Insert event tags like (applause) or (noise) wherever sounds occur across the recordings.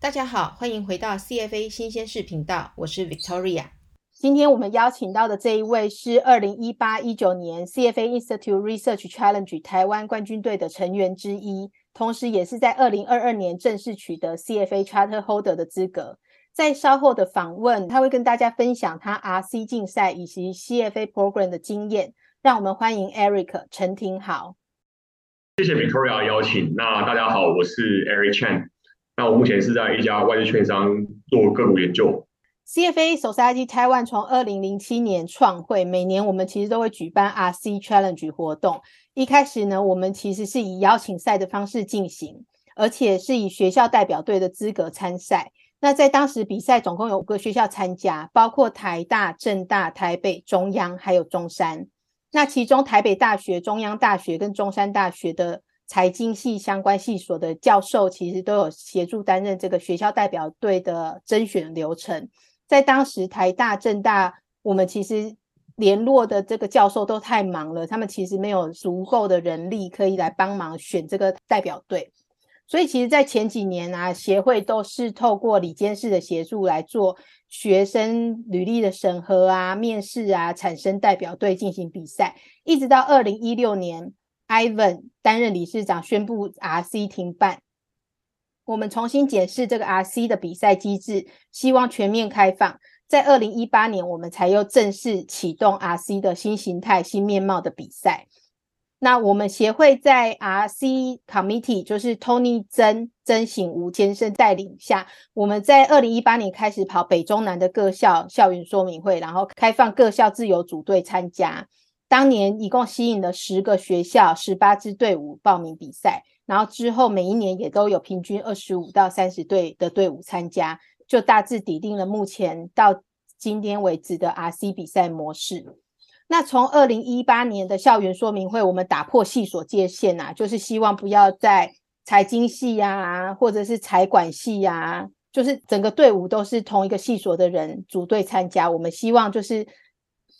大家好，欢迎回到 CFA 新鲜事频道，我是 Victoria。今天我们邀请到的这一位是二零一八一九年 CFA Institute Research Challenge 台湾冠军队的成员之一，同时也是在二零二二年正式取得 CFA Charter Holder 的资格。在稍后的访问，他会跟大家分享他 RC 竞赛以及 CFA Program 的经验。让我们欢迎 Eric 陈廷豪。谢谢 Victoria 邀请。那大家好，我是 Eric Chen。那我目前是在一家外资券商做个股研究。CFA Society Taiwan 从二零零七年创会，每年我们其实都会举办 RC Challenge 活动。一开始呢，我们其实是以邀请赛的方式进行，而且是以学校代表队的资格参赛。那在当时比赛总共有五个学校参加，包括台大、政大、台北、中央还有中山。那其中台北大学、中央大学跟中山大学的。财经系相关系所的教授其实都有协助担任这个学校代表队的甄选流程。在当时台大、政大，我们其实联络的这个教授都太忙了，他们其实没有足够的人力可以来帮忙选这个代表队。所以，其实，在前几年啊，协会都是透过李监事的协助来做学生履历的审核啊、面试啊，产生代表队进行比赛，一直到二零一六年。Ivan 担任理事长，宣布 RC 停办。我们重新检视这个 RC 的比赛机制，希望全面开放。在二零一八年，我们才又正式启动 RC 的新形态、新面貌的比赛。那我们协会在 RC Committee，就是 Tony 曾曾醒吴先生带领下，我们在二零一八年开始跑北中南的各校校园说明会，然后开放各校自由组队参加。当年一共吸引了十个学校、十八支队伍报名比赛，然后之后每一年也都有平均二十五到三十队的队伍参加，就大致拟定了目前到今天为止的 RC 比赛模式。那从二零一八年的校园说明会，我们打破系所界限啊，就是希望不要在财经系呀，或者是财管系呀，就是整个队伍都是同一个系所的人组队参加。我们希望就是。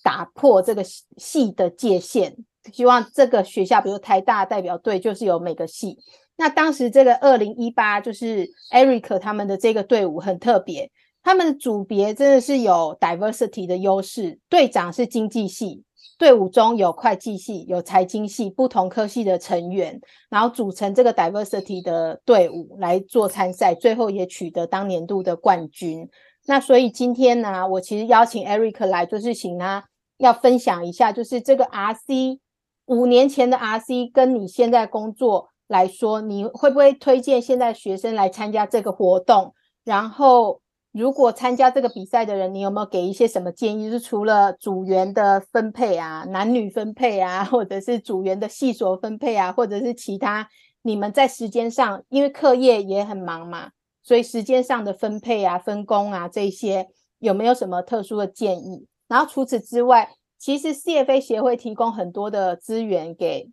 打破这个系的界限，希望这个学校，比如台大代表队，就是有每个系。那当时这个二零一八，就是 Eric 他们的这个队伍很特别，他们的组别真的是有 diversity 的优势。队长是经济系，队伍中有会计系、有财经系不同科系的成员，然后组成这个 diversity 的队伍来做参赛，最后也取得当年度的冠军。那所以今天呢，我其实邀请 Eric 来，就是请他。要分享一下，就是这个 RC 五年前的 RC，跟你现在工作来说，你会不会推荐现在学生来参加这个活动？然后，如果参加这个比赛的人，你有没有给一些什么建议？就是除了组员的分配啊，男女分配啊，或者是组员的系所分配啊，或者是其他你们在时间上，因为课业也很忙嘛，所以时间上的分配啊、分工啊这些，有没有什么特殊的建议？然后除此之外，其实 CFA 协会提供很多的资源给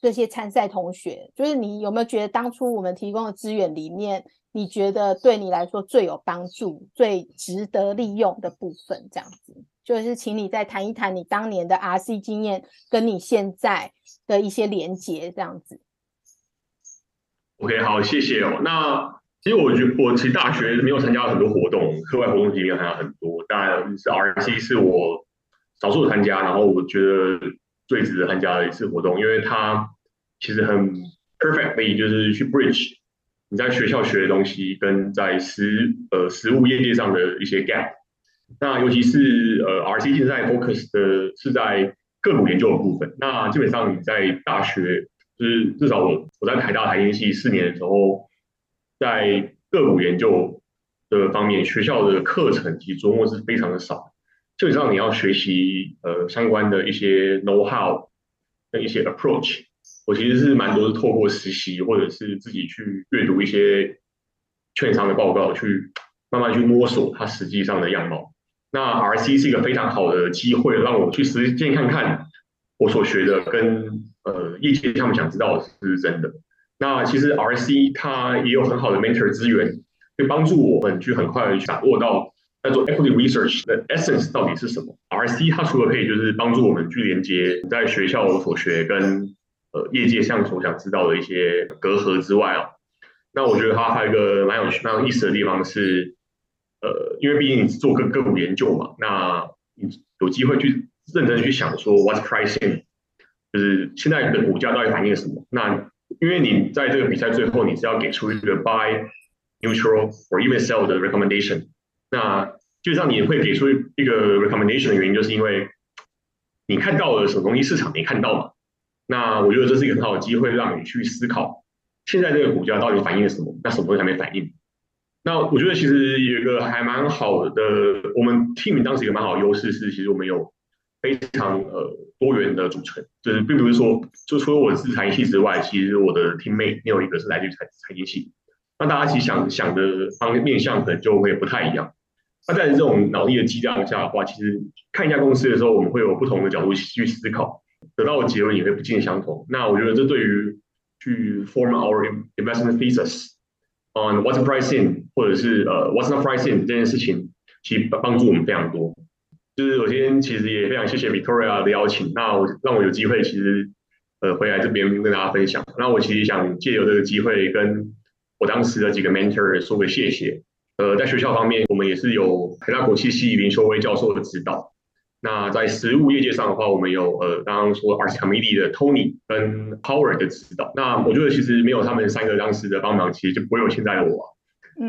这些参赛同学。就是你有没有觉得当初我们提供的资源里面，你觉得对你来说最有帮助、最值得利用的部分？这样子，就是请你再谈一谈你当年的 RC 经验跟你现在的一些连结，这样子。OK，好，谢谢哦。那其实我觉得我其实大学没有参加很多活动，课外活动经验参加很多。当然是 RC 是我少数参加，然后我觉得最值得参加的一次活动，因为它其实很 perfectly 就是去 bridge 你在学校学的东西跟在实呃实物业界上的一些 gap。那尤其是呃 RC 现在 focus 的是在个股研究的部分。那基本上你在大学就是至少我我在台大财经系四年的时候，在个股研究。的方面，学校的课程其实琢磨是非常的少。基本上你要学习呃相关的一些 know how 跟一些 approach，我其实是蛮多是透过实习或者是自己去阅读一些券商的报告，去慢慢去摸索它实际上的样貌。那 RC 是一个非常好的机会，让我去实践看看我所学的跟呃业界他们想知道的是不是真的。那其实 RC 它也有很好的 mentor 资源。会帮助我们去很快的去掌握到在做 equity research 的 essence 到底是什么。RC 它除了可以就是帮助我们去连接在学校所学跟呃业界上所想知道的一些隔阂之外啊，那我觉得它还有一个蛮有趣蛮有意思的地方是，呃，因为毕竟你做个个股研究嘛，那你有机会去认真去想说 what's pricing，就是现在的股价到底反映什么？那因为你在这个比赛最后，你是要给出一个 buy neutral or even sell 的 recommendation，那就像你会给出一个 recommendation 的原因，就是因为你看到了什么东西，市场没看到嘛。那我觉得这是一个很好的机会，让你去思考现在这个股价到底反映了什么，那什么东西还没反映？那我觉得其实有一个还蛮好的，我们 team 当时一个蛮好的优势是，其实我们有非常呃多元的组成，就是并不是说就除了我是财经系之外，其实我的 teammate 没有一个是来自于财财经系，那大家其实想想的方面向可能就会不太一样。那在这种脑力的激荡下的话，其实看一家公司的时候，我们会有不同的角度去思考。得到的结论也会不尽相同。那我觉得这对于去 form our investment thesis on what's pricing 或者是呃 what's not pricing 这件事情，其实帮助我们非常多。就是我今天其实也非常谢谢 Victoria 的邀请，那我让我有机会其实呃回来这边跟大家分享。那我其实想借由这个机会跟我当时的几个 mentor 说个谢谢。呃，在学校方面，我们也是有台大国际系林修威教授的指导。那在实务业界上的话，我们有呃刚刚说 RSM 的 Tony 跟 Power 的指导。那我觉得其实没有他们三个当时的帮忙，其实就不会有现在的我，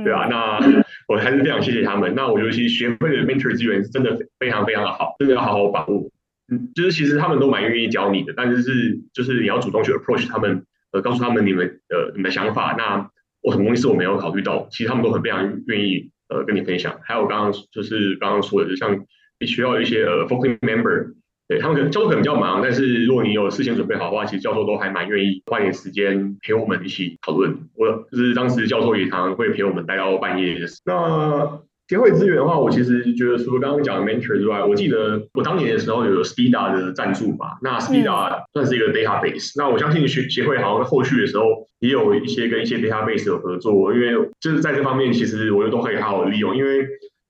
对啊。那我还是非常谢谢他们。那我觉得其实学会的 mentor 资源是真的非常非常的好，真的要好好把握。嗯，就是其实他们都蛮愿意教你的，但是是就是你要主动去 approach 他们，呃，告诉他们你们呃你们的想法。那我什么东西是我没有考虑到，其实他们都很非常愿意呃跟你分享。还有刚刚就是刚刚说的，就像。你需要一些呃 faculty member，对他们可能教授可能比较忙，但是如果你有事先准备好的话，其实教授都还蛮愿意花点时间陪我们一起讨论。我就是当时教授也常常会陪我们待到半夜。那协会资源的话，我其实觉得除了刚刚讲的 mentor 之外，我记得我当年的时候有 Spida 的赞助嘛，那 Spida 算是一个 database。那我相信协协会好像后续的时候也有一些跟一些 database 有合作，因为就是在这方面，其实我觉得都可以好好利用，因为。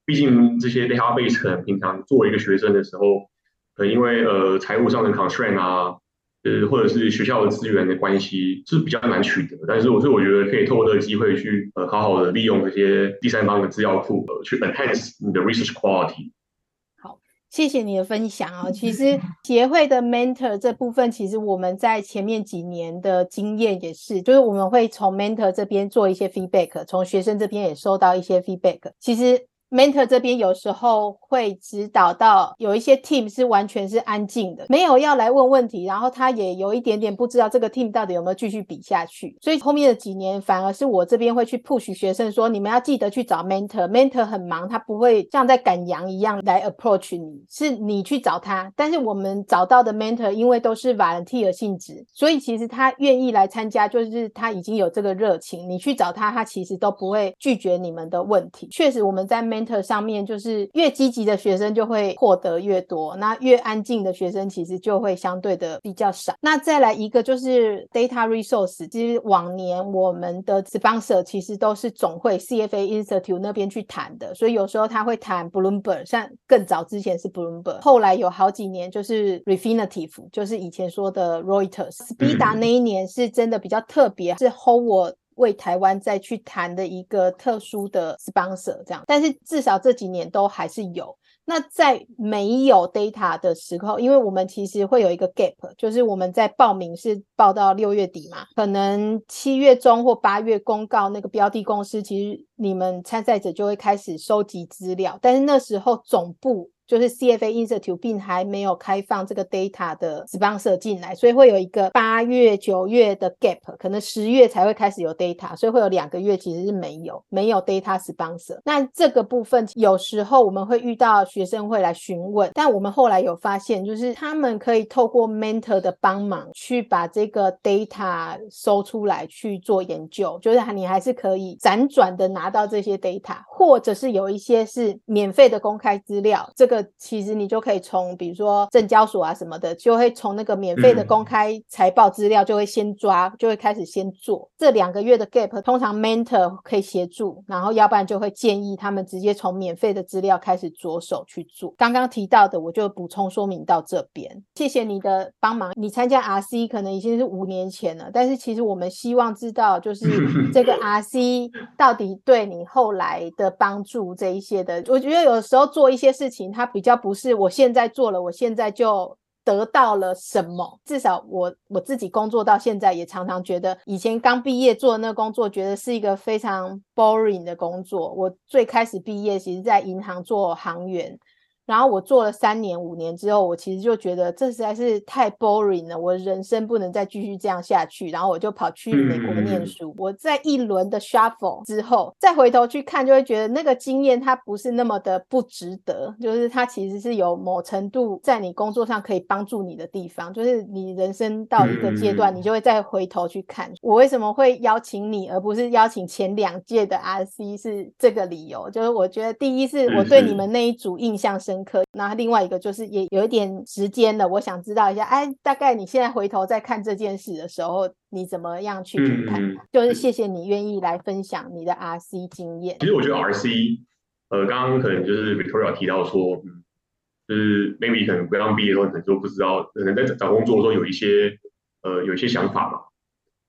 毕竟这些 database 平常作为一个学生的时候，因为呃财务上的 constraint 啊，呃或者是学校的资源的关系是比较难取得。但是我是我觉得可以透过这个机会去呃好好的利用这些第三方的资料库，呃去 enhance 你的 research quality。好，谢谢你的分享啊。(laughs) 其实协会的 mentor 这部分，其实我们在前面几年的经验也是，就是我们会从 mentor 这边做一些 feedback，从学生这边也收到一些 feedback。其实 mentor 这边有时候会指导到有一些 team 是完全是安静的，没有要来问问题，然后他也有一点点不知道这个 team 到底有没有继续比下去。所以后面的几年反而是我这边会去 push 学生说，你们要记得去找 mentor，mentor 很忙，他不会像在赶羊一样来 approach 你，是你去找他。但是我们找到的 mentor 因为都是 volunteer 性质，所以其实他愿意来参加，就是他已经有这个热情，你去找他，他其实都不会拒绝你们的问题。确实我们在 mentor 上面就是越积极的学生就会获得越多，那越安静的学生其实就会相对的比较少。那再来一个就是 data resource，其实往年我们的 sponsor 其实都是总会 CFA Institute 那边去谈的，所以有时候他会谈 Bloomberg，像更早之前是 Bloomberg，后来有好几年就是 Refinitiv，就是以前说的 Reuters。Speeda 那一年是真的比较特别，是 Howard。为台湾再去谈的一个特殊的 sponsor，这样，但是至少这几年都还是有。那在没有 data 的时候，因为我们其实会有一个 gap，就是我们在报名是报到六月底嘛，可能七月中或八月公告那个标的公司，其实你们参赛者就会开始收集资料，但是那时候总部。就是 CFA Institute 并还没有开放这个 data 的 sponsor 进来，所以会有一个八月、九月的 gap，可能十月才会开始有 data，所以会有两个月其实是没有没有 data sponsor。那这个部分有时候我们会遇到学生会来询问，但我们后来有发现，就是他们可以透过 mentor 的帮忙去把这个 data 收出来去做研究，就是你还是可以辗转的拿到这些 data。或者是有一些是免费的公开资料，这个其实你就可以从比如说证交所啊什么的，就会从那个免费的公开财报资料就会先抓，就会开始先做。这两个月的 gap，通常 mentor 可以协助，然后要不然就会建议他们直接从免费的资料开始着手去做。刚刚提到的，我就补充说明到这边。谢谢你的帮忙。你参加 RC 可能已经是五年前了，但是其实我们希望知道，就是这个 (laughs) RC 到底对你后来的。帮助这一些的，我觉得有时候做一些事情，它比较不是我现在做了，我现在就得到了什么。至少我我自己工作到现在，也常常觉得以前刚毕业做的那个工作，觉得是一个非常 boring 的工作。我最开始毕业，其实在银行做行员。然后我做了三年五年之后，我其实就觉得这实在是太 boring 了，我人生不能再继续这样下去。然后我就跑去美国念书。我在一轮的 shuffle 之后，再回头去看，就会觉得那个经验它不是那么的不值得，就是它其实是有某程度在你工作上可以帮助你的地方。就是你人生到一个阶段，你就会再回头去看，我为什么会邀请你，而不是邀请前两届的 RC，是这个理由。就是我觉得第一是我对你们那一组印象深。可，那另外一个就是也有一点时间了，我想知道一下，哎，大概你现在回头再看这件事的时候，你怎么样去评判？就是谢谢你愿意来分享你的 RC 经验。其实我觉得 RC，呃，刚刚可能就是 Victoria 提到说，嗯，就是 maybe 可能刚毕业的时候可能就不知道，可能在找工作的时候有一些呃有一些想法嘛。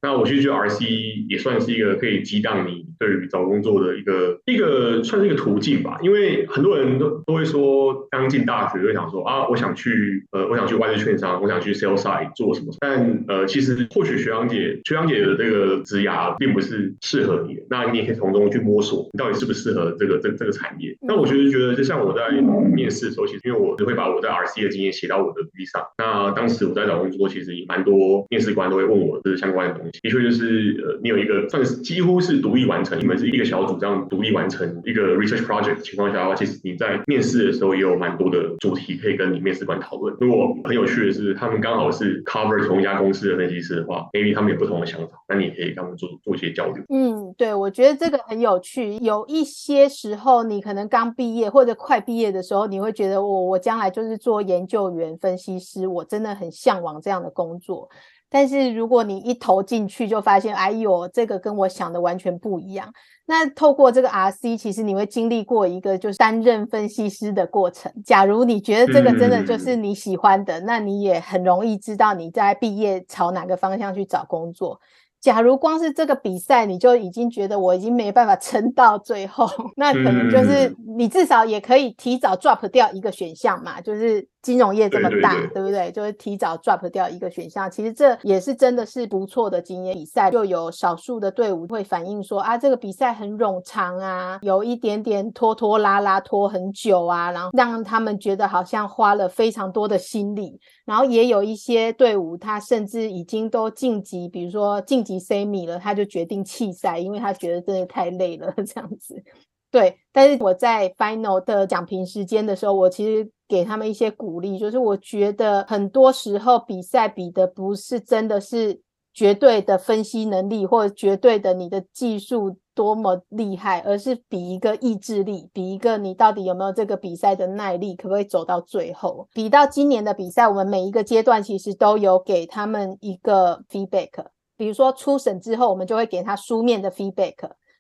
那我其实觉得 RC 也算是一个可以激荡你对于找工作的一个一个算是一个途径吧，因为很多人都都会说刚进大学就想说啊，我想去呃，我想去外资券商，我想去 sales side 做什么，但呃，其实或许学长姐学长姐的这个职涯并不是适合你，那你也可以从中去摸索你到底适不适合这个这这个产业。那我其实觉得，就像我在面试的时候，其实因为我只会把我在 RC 的经验写到我的履历上，那当时我在找工作，其实也蛮多面试官都会问我这相关的东西。的确就是呃，你有一个算是几乎是独立完成，你们是一个小组这样独立完成一个 research project 的情况下的话，其实你在面试的时候也有蛮多的主题可以跟你面试官讨论。如果很有趣的是，他们刚好是 cover 同一家公司的分析师的话，maybe 他们有不同的想法，那你也可以跟他们做做一些交流。嗯，对，我觉得这个很有趣。有一些时候，你可能刚毕业或者快毕业的时候，你会觉得我我将来就是做研究员、分析师，我真的很向往这样的工作。但是如果你一投进去就发现，哎呦，这个跟我想的完全不一样。那透过这个 RC，其实你会经历过一个就是担任分析师的过程。假如你觉得这个真的就是你喜欢的，那你也很容易知道你在毕业朝哪个方向去找工作。假如光是这个比赛，你就已经觉得我已经没办法撑到最后，(laughs) 那可能就是你至少也可以提早 drop 掉一个选项嘛，就是金融业这么大，对不对？就会提早 drop 掉一个选项。其实这也是真的是不错的经验。比赛就有少数的队伍会反映说啊，这个比赛很冗长啊，有一点点拖拖拉拉，拖很久啊，然后让他们觉得好像花了非常多的心力。然后也有一些队伍，他甚至已经都晋级，比如说晋级 semi 了，他就决定弃赛，因为他觉得真的太累了 (laughs) 这样子。对，但是我在 final 的讲评时间的时候，我其实给他们一些鼓励，就是我觉得很多时候比赛比的不是真的是绝对的分析能力，或者绝对的你的技术。多么厉害，而是比一个意志力，比一个你到底有没有这个比赛的耐力，可不可以走到最后？比到今年的比赛，我们每一个阶段其实都有给他们一个 feedback。比如说初审之后，我们就会给他书面的 feedback；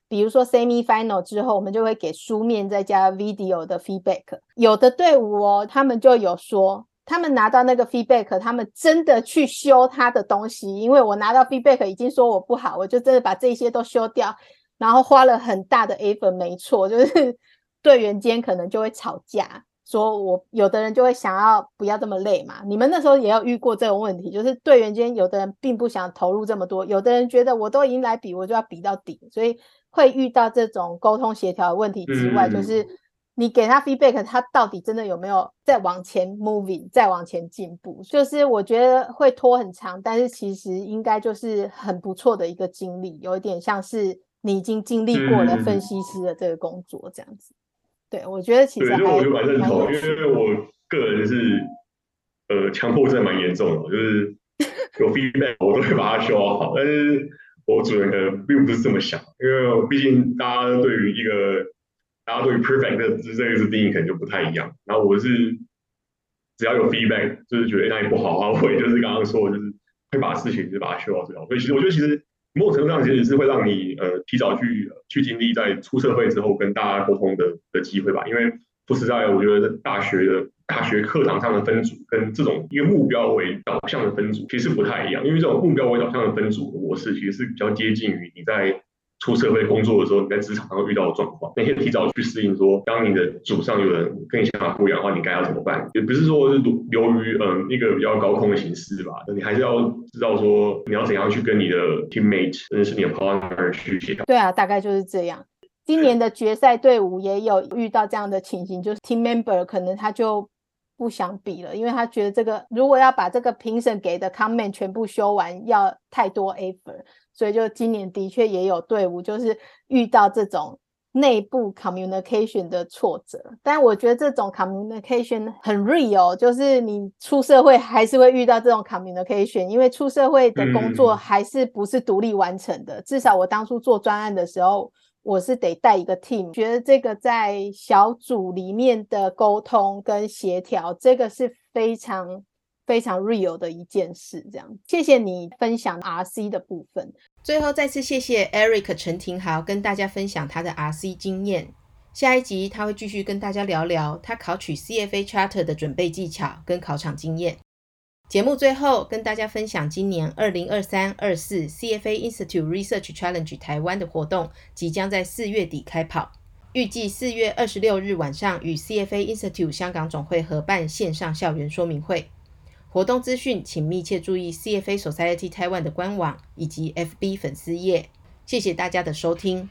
比如说 semi final 之后，我们就会给书面再加 video 的 feedback。有的队伍哦，他们就有说，他们拿到那个 feedback，他们真的去修他的东西，因为我拿到 feedback 已经说我不好，我就真的把这些都修掉。然后花了很大的 effort，没错，就是队员间可能就会吵架，说我有的人就会想要不要这么累嘛。你们那时候也有遇过这种问题，就是队员间有的人并不想投入这么多，有的人觉得我都已经来比，我就要比到底，所以会遇到这种沟通协调的问题之外，就是你给他 feedback，他到底真的有没有再往前 moving，再往前进步？就是我觉得会拖很长，但是其实应该就是很不错的一个经历，有一点像是。你已经经历过了分析师的这个工作，这样子，对我觉得其实我就蛮认同，因为我个人是呃强迫症蛮严重的，就是 (laughs) 有 feedback 我都会把它修好，但是我主人可能并不是这么想，因为毕竟大家对于一个大家对于 perfect 这这个字定义可能就不太一样。然后我是只要有 feedback，就是觉得那里不好啊，我也就是刚刚说，就是会把事情就把它修到最好。所以其实我觉得，其实某种程度上其实是会让你呃提早去去经历在出社会之后跟大家沟通的的机会吧。因为说实在，我觉得大学的大学课堂上的分组跟这种以目标为导向的分组其实不太一样。因为这种目标为导向的分组模式，其实是比较接近于你在。出社会工作的时候，你在职场上遇到的状况，那些提早去适应。说，当你的组上有人跟你想法不一样的话，你该要怎么办？也不是说是由于嗯一个比较高空的形式吧，你还是要知道说你要怎样去跟你的 teammate，甚至是你的 partner 去协调。对啊，大概就是这样。今年的决赛队伍也有遇到这样的情形，就是 team member 可能他就不想比了，因为他觉得这个如果要把这个评审给的 comment 全部修完，要太多 effort。所以，就今年的确也有队伍，就是遇到这种内部 communication 的挫折。但我觉得这种 communication 很 real，就是你出社会还是会遇到这种 communication，因为出社会的工作还是不是独立完成的。至少我当初做专案的时候，我是得带一个 team，觉得这个在小组里面的沟通跟协调，这个是非常。非常 real 的一件事，这样谢谢你分享 RC 的部分。最后再次谢谢 Eric 陈廷豪跟大家分享他的 RC 经验。下一集他会继续跟大家聊聊他考取 CFA Charter 的准备技巧跟考场经验。节目最后跟大家分享今年二零二三二四 CFA Institute Research Challenge 台湾的活动即将在四月底开跑，预计四月二十六日晚上与 CFA Institute 香港总会合办线上校园说明会。活动资讯，请密切注意 CFA Society Taiwan 的官网以及 FB 粉丝页。谢谢大家的收听。